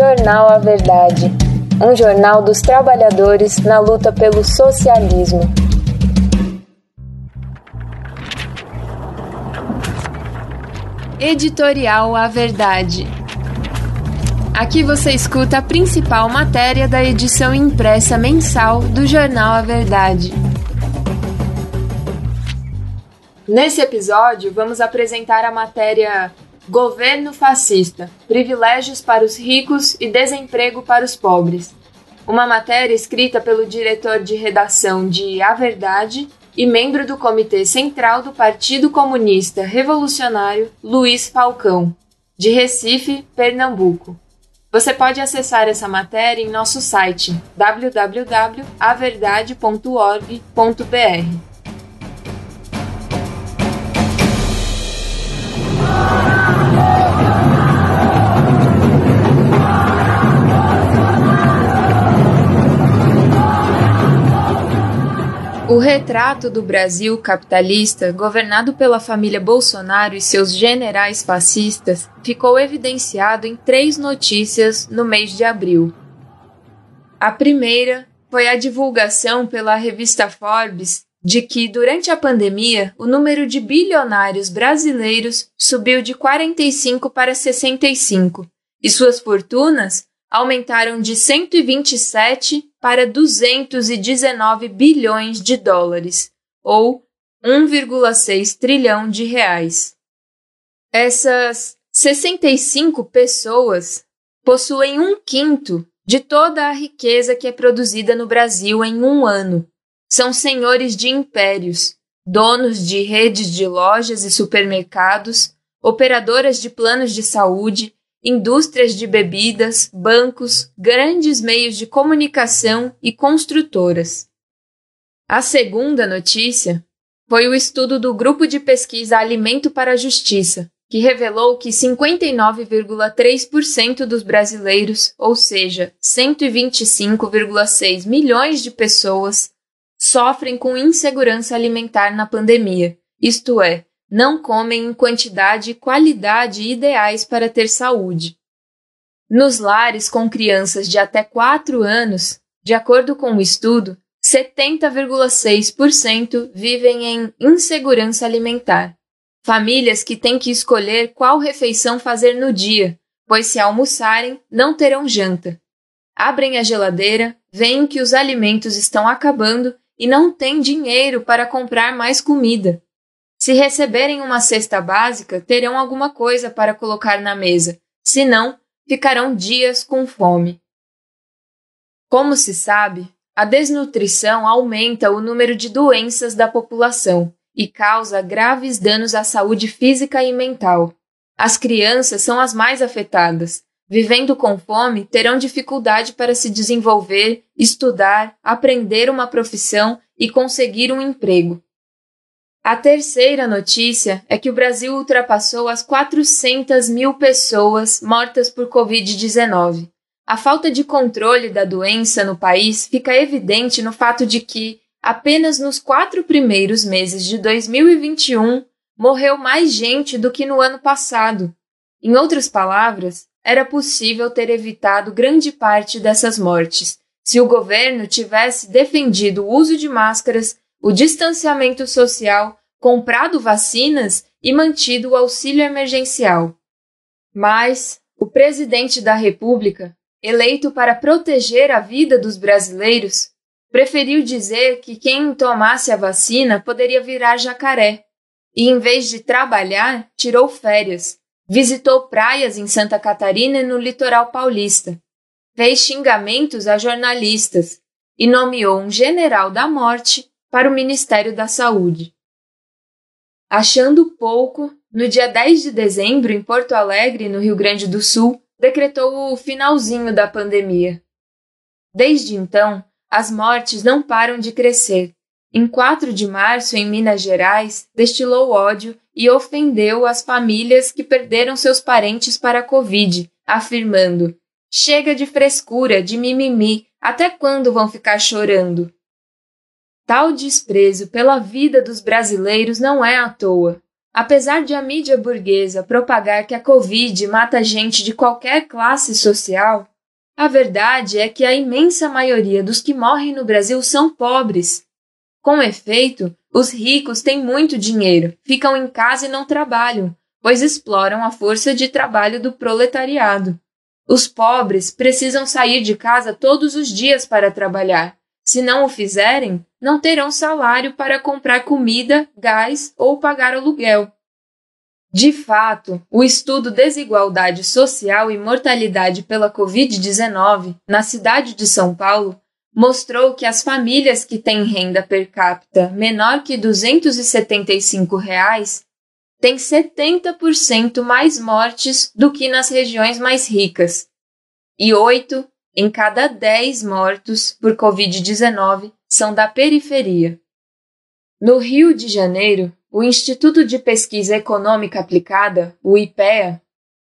Jornal A Verdade, um jornal dos trabalhadores na luta pelo socialismo. Editorial A Verdade. Aqui você escuta a principal matéria da edição impressa mensal do jornal A Verdade. Nesse episódio, vamos apresentar a matéria Governo fascista: privilégios para os ricos e desemprego para os pobres. Uma matéria escrita pelo diretor de redação de A Verdade e membro do Comitê Central do Partido Comunista Revolucionário, Luiz Falcão, de Recife, Pernambuco. Você pode acessar essa matéria em nosso site www.averdade.org.br. O retrato do Brasil capitalista, governado pela família Bolsonaro e seus generais fascistas, ficou evidenciado em três notícias no mês de abril. A primeira foi a divulgação pela revista Forbes de que, durante a pandemia, o número de bilionários brasileiros subiu de 45 para 65 e suas fortunas aumentaram de 127 para 219 bilhões de dólares, ou 1,6 trilhão de reais. Essas 65 pessoas possuem um quinto de toda a riqueza que é produzida no Brasil em um ano. São senhores de impérios, donos de redes de lojas e supermercados, operadoras de planos de saúde, indústrias de bebidas, bancos, grandes meios de comunicação e construtoras. A segunda notícia foi o estudo do Grupo de Pesquisa Alimento para a Justiça, que revelou que 59,3% dos brasileiros, ou seja, 125,6 milhões de pessoas, sofrem com insegurança alimentar na pandemia, isto é, não comem em quantidade e qualidade ideais para ter saúde. Nos lares com crianças de até 4 anos, de acordo com o um estudo, 70,6% vivem em insegurança alimentar. Famílias que têm que escolher qual refeição fazer no dia, pois se almoçarem, não terão janta. Abrem a geladeira, veem que os alimentos estão acabando e não têm dinheiro para comprar mais comida. Se receberem uma cesta básica, terão alguma coisa para colocar na mesa, senão, ficarão dias com fome. Como se sabe, a desnutrição aumenta o número de doenças da população e causa graves danos à saúde física e mental. As crianças são as mais afetadas. Vivendo com fome, terão dificuldade para se desenvolver, estudar, aprender uma profissão e conseguir um emprego. A terceira notícia é que o Brasil ultrapassou as 400 mil pessoas mortas por Covid-19. A falta de controle da doença no país fica evidente no fato de que, apenas nos quatro primeiros meses de 2021, morreu mais gente do que no ano passado. Em outras palavras, era possível ter evitado grande parte dessas mortes se o governo tivesse defendido o uso de máscaras o distanciamento social, comprado vacinas e mantido o auxílio emergencial. Mas o presidente da República, eleito para proteger a vida dos brasileiros, preferiu dizer que quem tomasse a vacina poderia virar jacaré e, em vez de trabalhar, tirou férias, visitou praias em Santa Catarina e no litoral paulista, fez xingamentos a jornalistas e nomeou um general da morte para o Ministério da Saúde. Achando pouco, no dia 10 de dezembro, em Porto Alegre, no Rio Grande do Sul, decretou o finalzinho da pandemia. Desde então, as mortes não param de crescer. Em 4 de março, em Minas Gerais, destilou ódio e ofendeu as famílias que perderam seus parentes para a Covid, afirmando: Chega de frescura, de mimimi, até quando vão ficar chorando? Tal desprezo pela vida dos brasileiros não é à toa. Apesar de a mídia burguesa propagar que a Covid mata gente de qualquer classe social, a verdade é que a imensa maioria dos que morrem no Brasil são pobres. Com efeito, os ricos têm muito dinheiro, ficam em casa e não trabalham, pois exploram a força de trabalho do proletariado. Os pobres precisam sair de casa todos os dias para trabalhar. Se não o fizerem, não terão salário para comprar comida, gás ou pagar aluguel. De fato, o estudo Desigualdade Social e Mortalidade pela Covid-19 na cidade de São Paulo mostrou que as famílias que têm renda per capita menor que 275 reais têm 70% mais mortes do que nas regiões mais ricas, e 8 em cada 10 mortos por Covid-19 são da periferia. No Rio de Janeiro, o Instituto de Pesquisa Econômica Aplicada, o IPEA,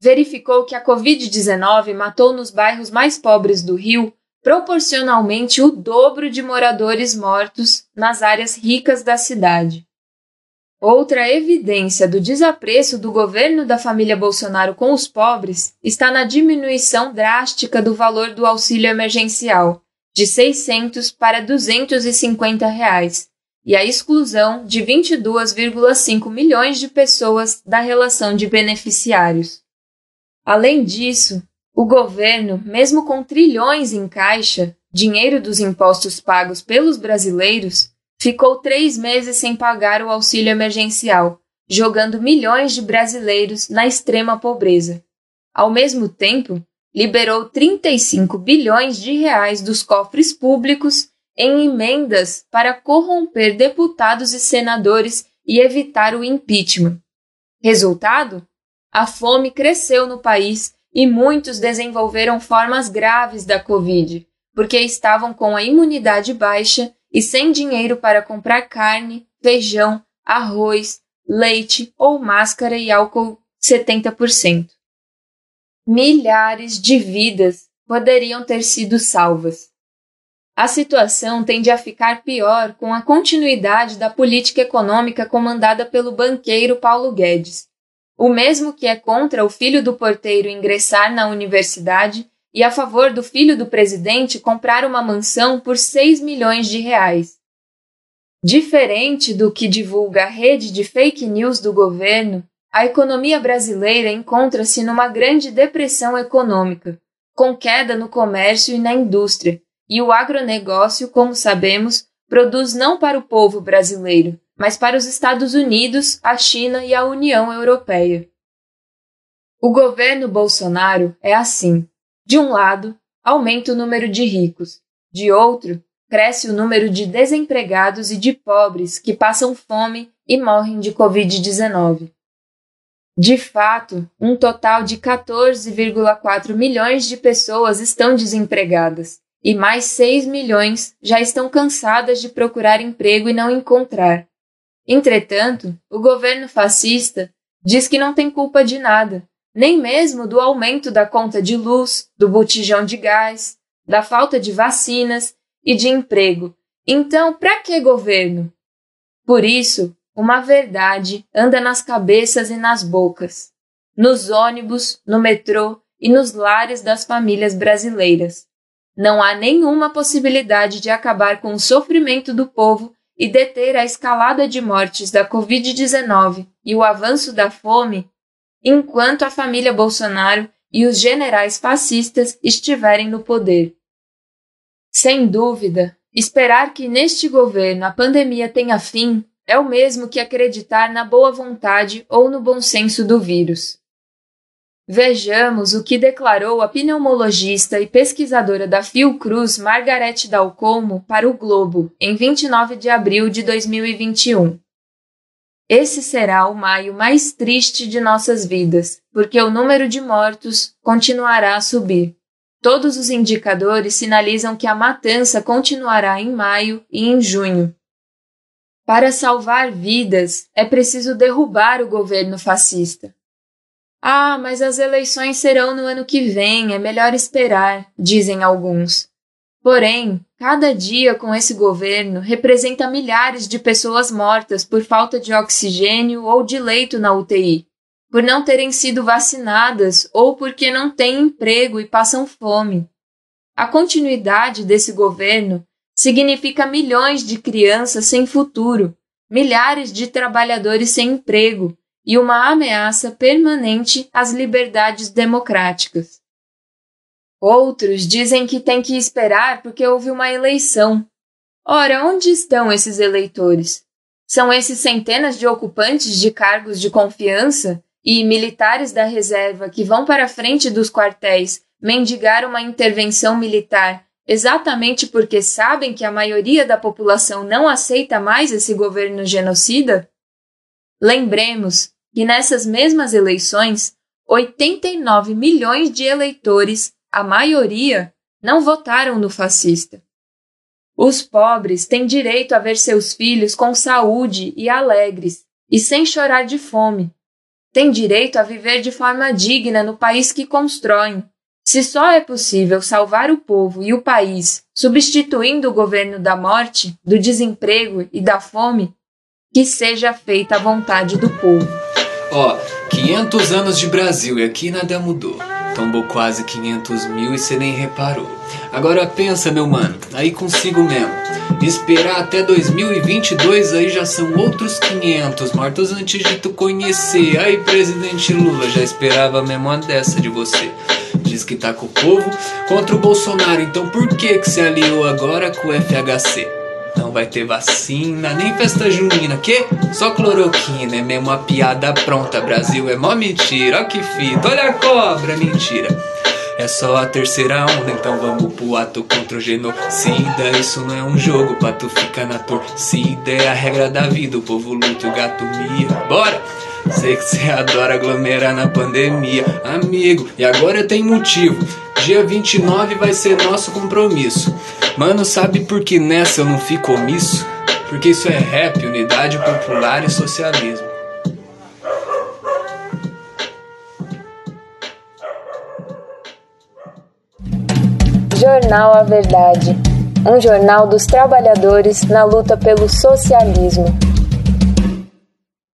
verificou que a Covid-19 matou nos bairros mais pobres do Rio proporcionalmente o dobro de moradores mortos nas áreas ricas da cidade. Outra evidência do desapreço do governo da família Bolsonaro com os pobres está na diminuição drástica do valor do auxílio emergencial, de 600 para 250 reais, e a exclusão de 22,5 milhões de pessoas da relação de beneficiários. Além disso, o governo, mesmo com trilhões em caixa, dinheiro dos impostos pagos pelos brasileiros, ficou três meses sem pagar o auxílio emergencial, jogando milhões de brasileiros na extrema pobreza. Ao mesmo tempo, liberou 35 bilhões de reais dos cofres públicos em emendas para corromper deputados e senadores e evitar o impeachment. Resultado? A fome cresceu no país e muitos desenvolveram formas graves da Covid, porque estavam com a imunidade baixa e sem dinheiro para comprar carne, feijão, arroz, leite ou máscara e álcool 70%. Milhares de vidas poderiam ter sido salvas. A situação tende a ficar pior com a continuidade da política econômica comandada pelo banqueiro Paulo Guedes, o mesmo que é contra o filho do porteiro ingressar na universidade e a favor do filho do presidente comprar uma mansão por 6 milhões de reais. Diferente do que divulga a rede de fake news do governo, a economia brasileira encontra-se numa grande depressão econômica, com queda no comércio e na indústria, e o agronegócio, como sabemos, produz não para o povo brasileiro, mas para os Estados Unidos, a China e a União Europeia. O governo Bolsonaro é assim: de um lado, aumenta o número de ricos, de outro, cresce o número de desempregados e de pobres que passam fome e morrem de Covid-19. De fato, um total de 14,4 milhões de pessoas estão desempregadas e mais 6 milhões já estão cansadas de procurar emprego e não encontrar. Entretanto, o governo fascista diz que não tem culpa de nada, nem mesmo do aumento da conta de luz, do botijão de gás, da falta de vacinas e de emprego. Então, para que governo? Por isso, uma verdade anda nas cabeças e nas bocas, nos ônibus, no metrô e nos lares das famílias brasileiras. Não há nenhuma possibilidade de acabar com o sofrimento do povo e deter a escalada de mortes da Covid-19 e o avanço da fome, enquanto a família Bolsonaro e os generais fascistas estiverem no poder. Sem dúvida, esperar que neste governo a pandemia tenha fim é o mesmo que acreditar na boa vontade ou no bom senso do vírus. Vejamos o que declarou a pneumologista e pesquisadora da Fiocruz Margarete Dalcomo para o Globo em 29 de abril de 2021. Esse será o maio mais triste de nossas vidas, porque o número de mortos continuará a subir. Todos os indicadores sinalizam que a matança continuará em maio e em junho. Para salvar vidas, é preciso derrubar o governo fascista. Ah, mas as eleições serão no ano que vem, é melhor esperar, dizem alguns. Porém, cada dia com esse governo representa milhares de pessoas mortas por falta de oxigênio ou de leito na UTI, por não terem sido vacinadas ou porque não têm emprego e passam fome. A continuidade desse governo significa milhões de crianças sem futuro, milhares de trabalhadores sem emprego e uma ameaça permanente às liberdades democráticas. Outros dizem que tem que esperar porque houve uma eleição. Ora, onde estão esses eleitores? São esses centenas de ocupantes de cargos de confiança e militares da reserva que vão para a frente dos quartéis mendigar uma intervenção militar exatamente porque sabem que a maioria da população não aceita mais esse governo genocida? Lembremos que nessas mesmas eleições, 89 milhões de eleitores a maioria, não votaram no fascista. Os pobres têm direito a ver seus filhos com saúde e alegres, e sem chorar de fome. Têm direito a viver de forma digna no país que constroem. Se só é possível salvar o povo e o país substituindo o governo da morte, do desemprego e da fome, que seja feita a vontade do povo. Ó, oh, 500 anos de Brasil e aqui nada mudou. Tombou quase 500 mil e você nem reparou. Agora pensa, meu mano, aí consigo mesmo. Esperar até 2022 aí já são outros 500 mortos antes de tu conhecer. Aí, presidente Lula, já esperava mesmo uma dessa de você. Diz que tá com o povo contra o Bolsonaro, então por que que se aliou agora com o FHC? Não vai ter vacina, nem festa junina, que? Só cloroquina, é mesmo uma piada pronta. Brasil é mó mentira, ó que fita, olha a cobra, mentira. É só a terceira onda, então vamos pro ato contra o genocida. Isso não é um jogo pra tu ficar na torcida. É a regra da vida, o povo luta, o gato mia. Bora! Sei que você adora aglomerar na pandemia, amigo. E agora tem motivo. Dia 29 vai ser nosso compromisso. Mano, sabe por que nessa eu não fico omisso? Porque isso é rap, unidade popular e socialismo. Jornal A Verdade um jornal dos trabalhadores na luta pelo socialismo.